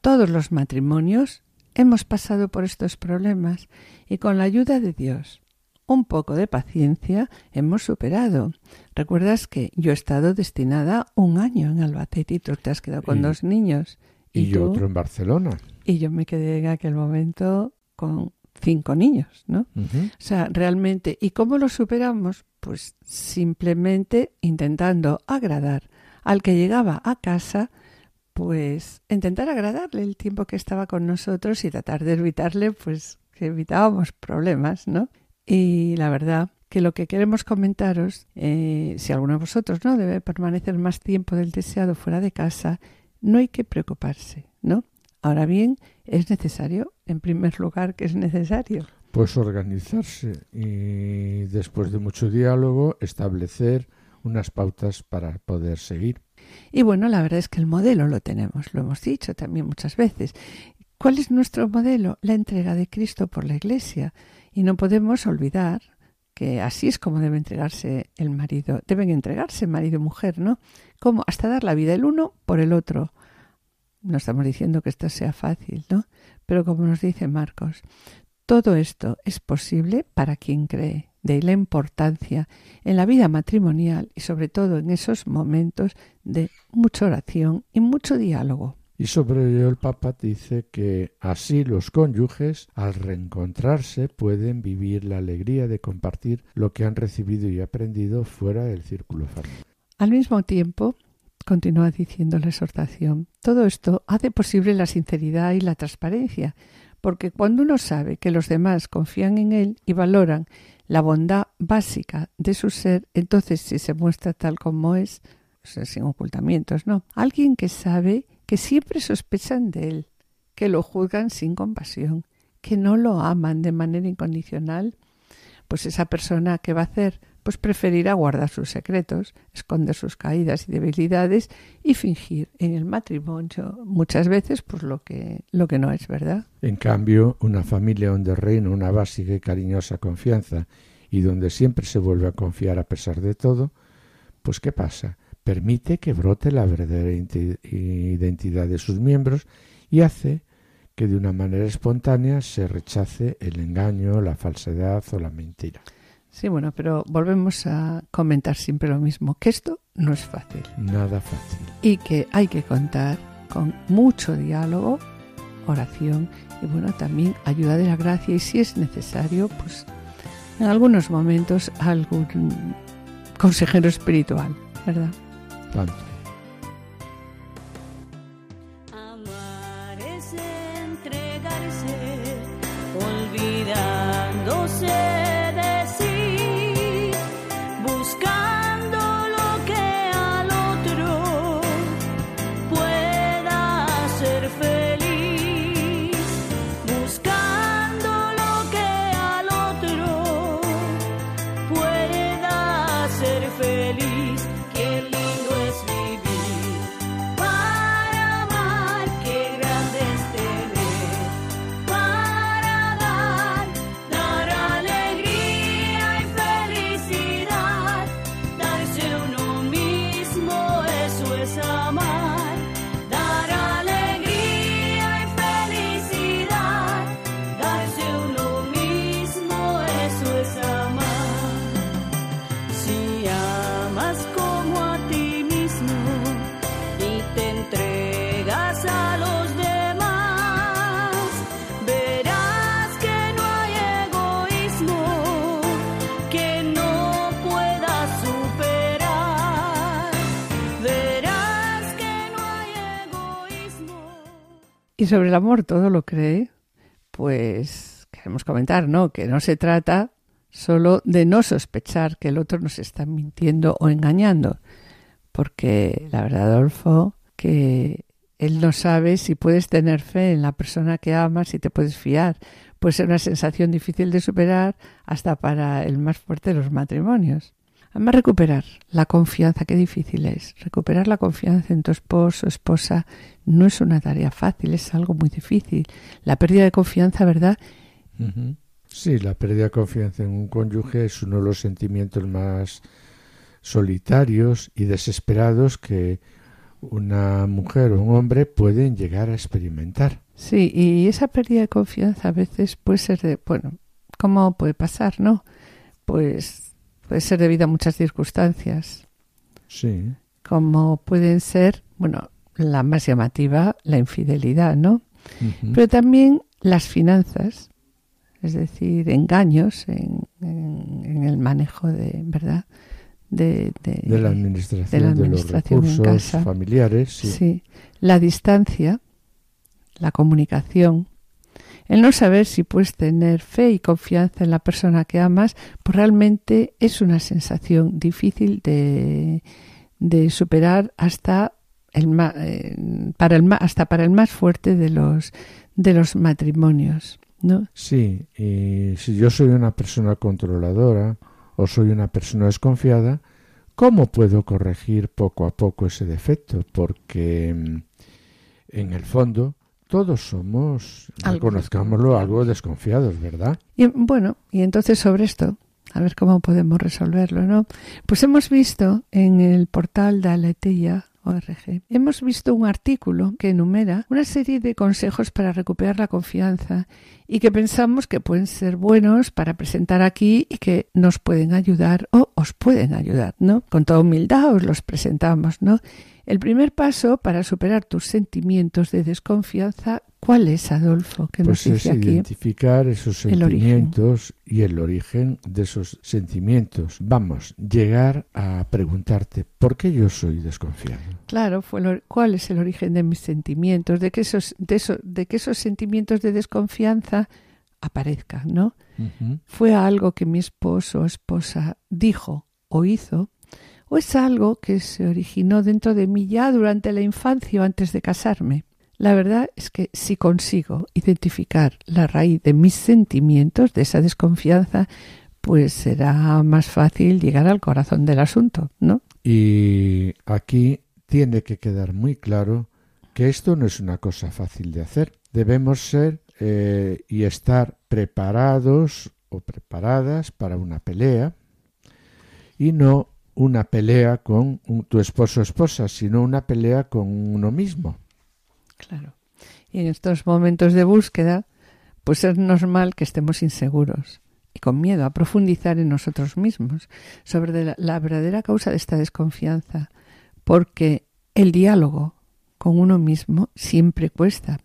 Todos los matrimonios hemos pasado por estos problemas y con la ayuda de Dios, un poco de paciencia, hemos superado. Recuerdas que yo he estado destinada un año en Albacete y tú te has quedado con Y- dos niños. Y, tú? otro en Barcelona. Y yo me quedé en aquel momento con cinco niños, ¿no? O sea, realmente, ¿y cómo lo superamos? Pues simplemente intentando agradar al que llegaba a casa, pues intentar agradarle el tiempo que estaba con nosotros y tratar de evitarle, pues que evitábamos problemas, ¿no? Y la verdad que lo que queremos comentaros, eh, si alguno de vosotros no debe permanecer más tiempo del deseado fuera de casa, no hay que preocuparse, ¿no? Ahora bien, es necesario, en primer lugar, que es necesario. Pues organizarse y después de mucho diálogo establecer unas pautas para poder seguir. Y bueno, la verdad es que el modelo lo tenemos, lo hemos dicho también muchas veces. ¿Cuál es nuestro modelo? La entrega de Cristo por la Iglesia. Y no podemos olvidar que así es como debe entregarse el marido. Deben entregarse marido y mujer, ¿no? Como hasta dar la vida el uno por el otro. No estamos diciendo que esto sea fácil, ¿no? Pero como nos dice Marcos, todo esto es posible para quien cree. De ahí la importancia en la vida matrimonial y sobre todo en esos momentos de mucha oración y mucho diálogo. Y sobre ello el Papa dice que así los cónyuges, al reencontrarse, pueden vivir la alegría de compartir lo que han recibido y aprendido fuera del círculo familiar. Al mismo tiempo, continúa diciendo la exhortación, todo esto hace posible la sinceridad y la transparencia, porque cuando uno sabe que los demás confían en él y valoran la bondad básica de su ser, entonces si se muestra tal como es, sin ocultamientos, no. Alguien que sabe que siempre sospechan de él, que lo juzgan sin compasión, que no lo aman de manera incondicional, pues esa persona que va a hacer pues preferirá guardar sus secretos, esconder sus caídas y debilidades y fingir en el matrimonio muchas veces pues lo que lo que no es verdad. En cambio, una familia donde reina una básica y cariñosa confianza y donde siempre se vuelve a confiar a pesar de todo, pues ¿qué pasa? Permite que brote la verdadera identidad de sus miembros y hace que de una manera espontánea se rechace el engaño, la falsedad o la mentira. Sí, bueno, pero volvemos a comentar siempre lo mismo, que esto no es fácil. Nada fácil. Y que hay que contar con mucho diálogo, oración y bueno, también ayuda de la gracia y si es necesario, pues en algunos momentos algún consejero espiritual, ¿verdad? Tanto. Y sobre el amor todo lo cree, pues queremos comentar, ¿no? Que no se trata solo de no sospechar que el otro nos está mintiendo o engañando, porque la verdad, Adolfo, que él no sabe si puedes tener fe en la persona que amas, si te puedes fiar. Puede ser una sensación difícil de superar hasta para el más fuerte de los matrimonios. Además, recuperar la confianza, qué difícil es. Recuperar la confianza en tu esposo, esposa, no es una tarea fácil, es algo muy difícil. La pérdida de confianza, ¿verdad? Sí, la pérdida de confianza en un cónyuge es uno de los sentimientos más solitarios y desesperados que una mujer o un hombre pueden llegar a experimentar. Sí, y esa pérdida de confianza a veces puede ser de, bueno, ¿cómo puede pasar, no? Pues puede ser debido a muchas circunstancias. Sí. Como pueden ser, bueno, la más llamativa, la infidelidad, ¿no? Pero también las finanzas, es decir, engaños en, el manejo de, ¿verdad? De, la administración de, los recursos familiares. Sí. la distancia, la comunicación, el no saber si puedes tener fe y confianza en la persona que amas, pues realmente es una sensación difícil de, de superar hasta el, eh, para el, hasta para el más fuerte de los, de los matrimonios. ¿no? Sí, y si yo soy una persona controladora o soy una persona desconfiada, ¿cómo puedo corregir poco a poco ese defecto? Porque mm, en el fondo todos somos, reconozcámoslo, algo desconfiados, ¿verdad? Y bueno, y entonces sobre esto, a ver cómo podemos resolverlo, ¿no? Pues hemos visto en el portal de Aleteia ORG, hemos visto un artículo que enumera una serie de consejos para recuperar la confianza y que pensamos que pueden ser buenos para presentar aquí y que nos pueden ayudar o os pueden ayudar, ¿no? Con toda humildad os los presentamos, ¿no? El primer paso para superar tus sentimientos de desconfianza, ¿cuál es, Adolfo? Que nos Pues es dice aquí. identificar esos el sentimientos y el origen de esos sentimientos. Vamos, llegar a preguntarte, ¿por qué yo soy desconfiado? Claro, ¿cuál es el origen de mis sentimientos? De que esos, de eso, de que esos sentimientos de desconfianza aparezcan, ¿no? ¿Fue algo que mi esposo o esposa dijo o hizo? ¿O es algo que se originó dentro de mí ya durante la infancia o antes de casarme? La verdad es que si consigo identificar la raíz de mis sentimientos, de esa desconfianza, pues será más fácil llegar al corazón del asunto, ¿no? Y aquí tiene que quedar muy claro que esto no es una cosa fácil de hacer. Debemos ser eh, y estar preparados o preparadas para una pelea y no una pelea con tu esposo o esposa, sino una pelea con uno mismo. Claro. Y en estos momentos de búsqueda, pues es normal que estemos inseguros y con miedo a profundizar en nosotros mismos sobre la verdadera causa de esta desconfianza, porque el diálogo con uno mismo siempre cuesta.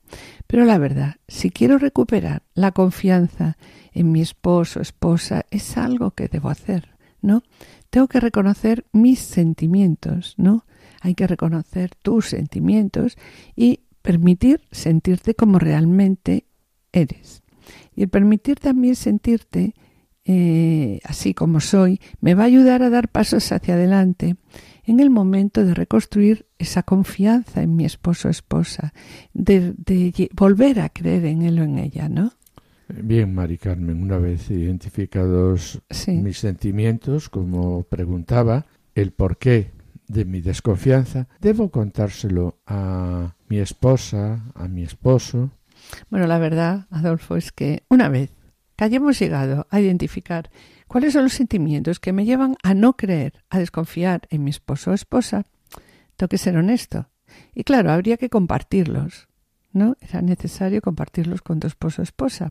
Pero la verdad, si quiero recuperar la confianza en mi esposo o esposa, es algo que debo hacer, ¿no? Tengo que reconocer mis sentimientos, ¿no? Hay que reconocer tus sentimientos y permitir sentirte como realmente eres. Y el permitir también sentirte eh, así como soy me va a ayudar a dar pasos hacia adelante en el momento de reconstruir esa confianza en mi esposo o esposa, de, volver a creer en él o en ella, ¿no? Bien, Mari Carmen, una vez identificados Sí. mis sentimientos, como preguntaba, el porqué de mi desconfianza, debo contárselo a mi esposa, a mi esposo. Bueno, la verdad, Adolfo, es que una vez que hayamos llegado a identificar cuáles son los sentimientos que me llevan a no creer, a desconfiar en mi esposo o esposa, tengo que ser honesto. Y claro, habría que compartirlos, ¿no? Era necesario compartirlos con tu esposo o esposa.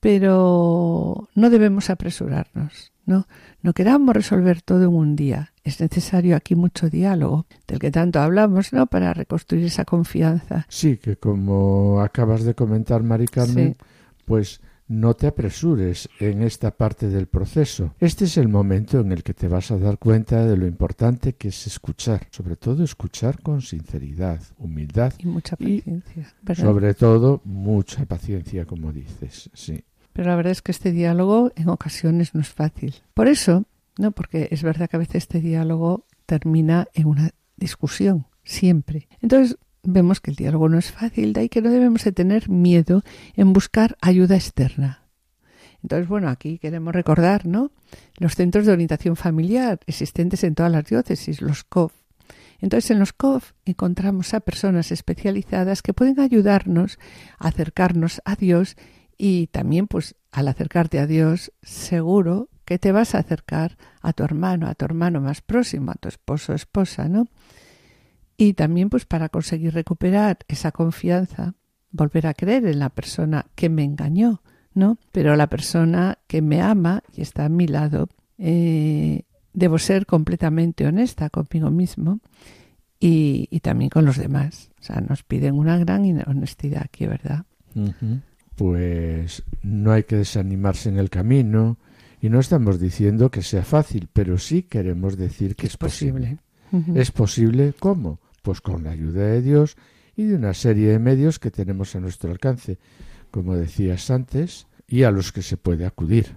Pero no debemos apresurarnos, ¿no? No queramos resolver todo en un día. Es necesario aquí mucho diálogo, del que tanto hablamos, ¿no? Para reconstruir esa confianza. Sí, que como acabas de comentar, Mari Carmen, Sí. pues no te apresures en esta parte del proceso. Este es el momento en el que te vas a dar cuenta de lo importante que es escuchar, sobre todo escuchar con sinceridad, humildad Y mucha paciencia. Sobre todo, mucha paciencia, como dices, sí. Pero la verdad es que este diálogo en ocasiones no es fácil. Por eso, no, porque es verdad que a veces este diálogo termina en una discusión, siempre. Entonces, vemos que el diálogo no es fácil, de ahí que no debemos de tener miedo en buscar ayuda externa. Entonces, bueno, aquí queremos recordar, ¿no? Los centros de orientación familiar existentes en todas las diócesis, los COF. Entonces, en los COF encontramos a personas especializadas que pueden ayudarnos a acercarnos a Dios y también, pues, al acercarte a Dios, seguro que te vas a acercar a tu hermano, a tu hermano más próximo, a tu esposo esposa, ¿no? Y también, pues, para conseguir recuperar esa confianza, volver a creer en la persona que me engañó, ¿no? Pero la persona que me ama y está a mi lado, eh, debo ser completamente honesta conmigo mismo y, y también con los demás. O sea, nos piden una gran honestidad aquí, ¿verdad? Pues no hay que desanimarse en el camino y no estamos diciendo que sea fácil, pero sí queremos decir que es, posible. ¿Es posible cómo? Pues con la ayuda de Dios y de una serie de medios que tenemos a nuestro alcance, como decías antes, y a los que se puede acudir.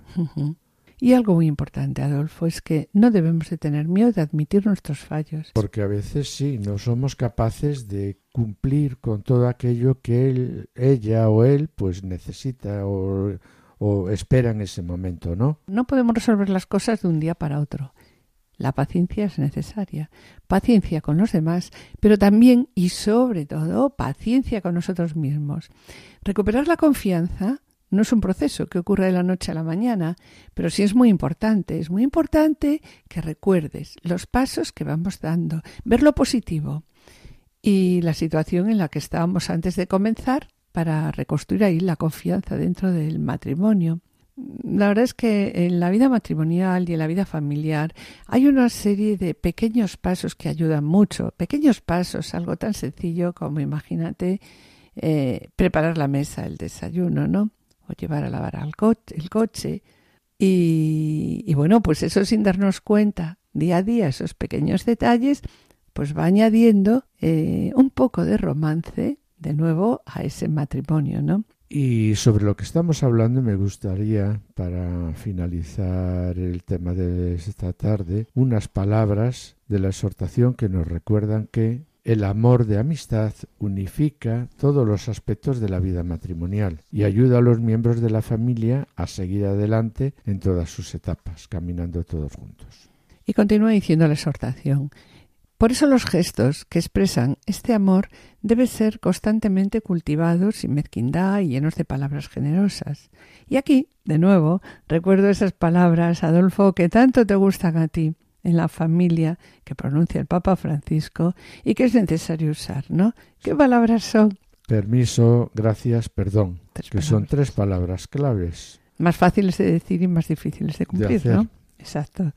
Y algo muy importante, Adolfo, es que no debemos de tener miedo de admitir nuestros fallos. Porque a veces sí, no somos capaces de cumplir con todo aquello que él, ella o él pues necesita o, o espera en ese momento, ¿no? No podemos resolver las cosas de un día para otro. La paciencia es necesaria. Paciencia con los demás, pero también y sobre todo paciencia con nosotros mismos. Recuperar la confianza no es un proceso que ocurre de la noche a la mañana, pero sí es muy importante. Es muy importante que recuerdes los pasos que vamos dando, ver lo positivo y la situación en la que estábamos antes de comenzar para reconstruir ahí la confianza dentro del matrimonio. La verdad es que en la vida matrimonial y en la vida familiar hay una serie de pequeños pasos que ayudan mucho. Pequeños pasos, algo tan sencillo como imagínate eh, preparar la mesa, el desayuno, ¿no? O llevar a lavar al coche, el coche. Y, y bueno, pues eso sin darnos cuenta día a día, esos pequeños detalles, pues va añadiendo eh, un poco de romance de nuevo a ese matrimonio, ¿no? Y sobre lo que estamos hablando me gustaría, para finalizar el tema de esta tarde, unas palabras de la exhortación que nos recuerdan que el amor de amistad unifica todos los aspectos de la vida matrimonial y ayuda a los miembros de la familia a seguir adelante en todas sus etapas, caminando todos juntos. Y continúa diciendo la exhortación. Por eso los gestos que expresan este amor deben ser constantemente cultivados sin mezquindad y llenos de palabras generosas. Y aquí, de nuevo, recuerdo esas palabras, Adolfo, que tanto te gustan a ti en la familia, que pronuncia el Papa Francisco y que es necesario usar, ¿no? ¿Qué palabras son? Permiso, gracias, perdón, Tres que son tres palabras claves. Más fáciles de decir y más difíciles de cumplir. ¿no? Exacto.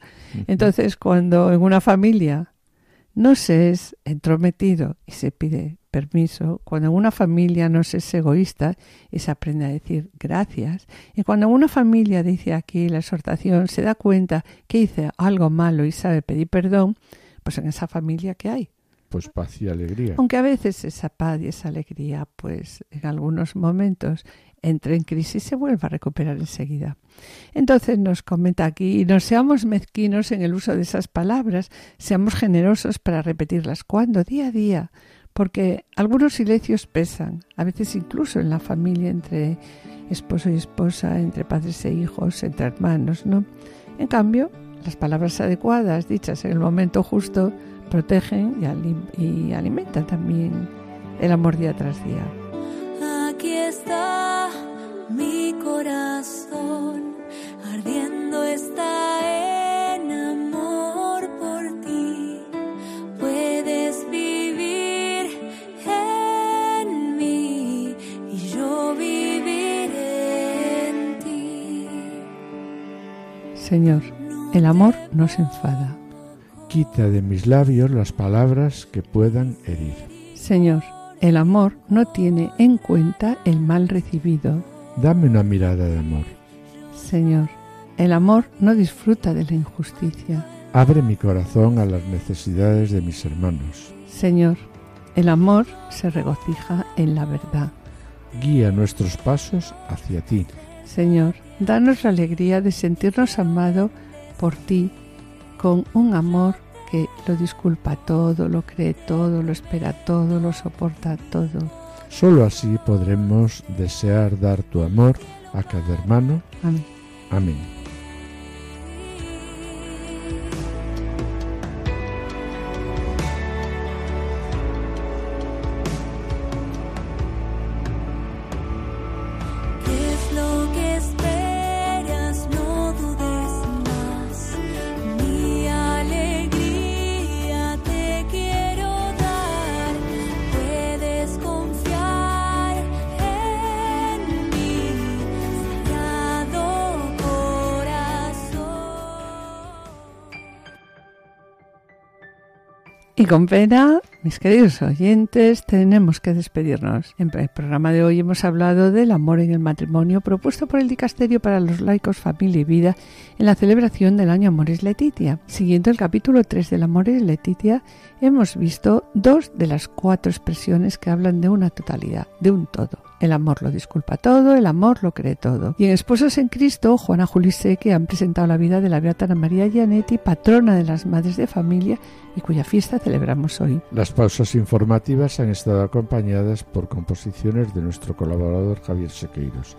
Entonces, cuando en una familia no se es entrometido y se pide permiso, cuando una familia no se es egoísta y se aprende a decir gracias, y cuando una familia, dice aquí la exhortación, se da cuenta que hice algo malo y sabe pedir perdón, pues en esa familia que hay. Pues paz y alegría. Aunque a veces esa paz y esa alegría, pues en algunos momentos entre en crisis y se vuelva a recuperar enseguida. Entonces nos comenta aquí, no seamos mezquinos en el uso de esas palabras, seamos generosos para repetirlas. ¿Cuándo? Día a día. Porque algunos silencios pesan, a veces incluso en la familia, entre esposo y esposa, entre padres e hijos, entre hermanos, ¿no? En cambio, las palabras adecuadas, dichas en el momento justo, protegen y, alim- y alimentan también el amor día tras día. Señor, el amor no se enfada. Quita de mis labios las palabras que puedan herir. Señor, el amor no tiene en cuenta el mal recibido. Dame una mirada de amor. Señor, el amor no disfruta de la injusticia. Abre mi corazón a las necesidades de mis hermanos. Señor, el amor se regocija en la verdad. Guía nuestros pasos hacia ti. Señor, danos la alegría de sentirnos amados por ti con un amor que lo disculpa todo, lo cree todo, lo espera todo, lo soporta todo. Solo así podremos desear dar tu amor a cada hermano. Amén. Amén. Con pena, mis queridos oyentes, tenemos que despedirnos. En el programa de hoy hemos hablado del amor en el matrimonio propuesto por el Dicasterio para los laicos, familia y vida en la celebración del año Amoris Letitia. Siguiendo el capítulo 3 del Amoris Letitia, hemos visto dos de las cuatro expresiones que hablan de una totalidad, de un todo. El amor lo disculpa todo, el amor lo cree todo. Y en Esposos en Cristo, Juana Juliseque han presentado la vida de la Beata Ana María Gianetti, patrona de las madres de familia y cuya fiesta celebramos hoy. Las pausas informativas han estado acompañadas por composiciones de nuestro colaborador Javier Sequeiros.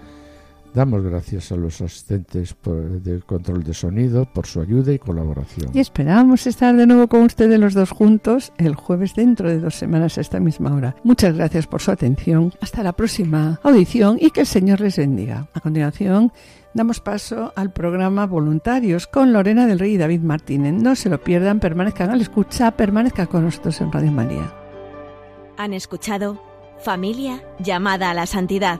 Damos gracias a los asistentes por- del control de sonido por su ayuda y colaboración. Y esperamos estar de nuevo con ustedes los dos juntos el jueves dentro de dos semanas a esta misma hora. Muchas gracias por su atención. Hasta la próxima audición y que el Señor les bendiga. A continuación, damos paso al programa Voluntarios con Lorena del Rey y David Martínez. No se lo pierdan, permanezcan al escucha, permanezcan con nosotros en Radio María. Han escuchado Familia llamada a la santidad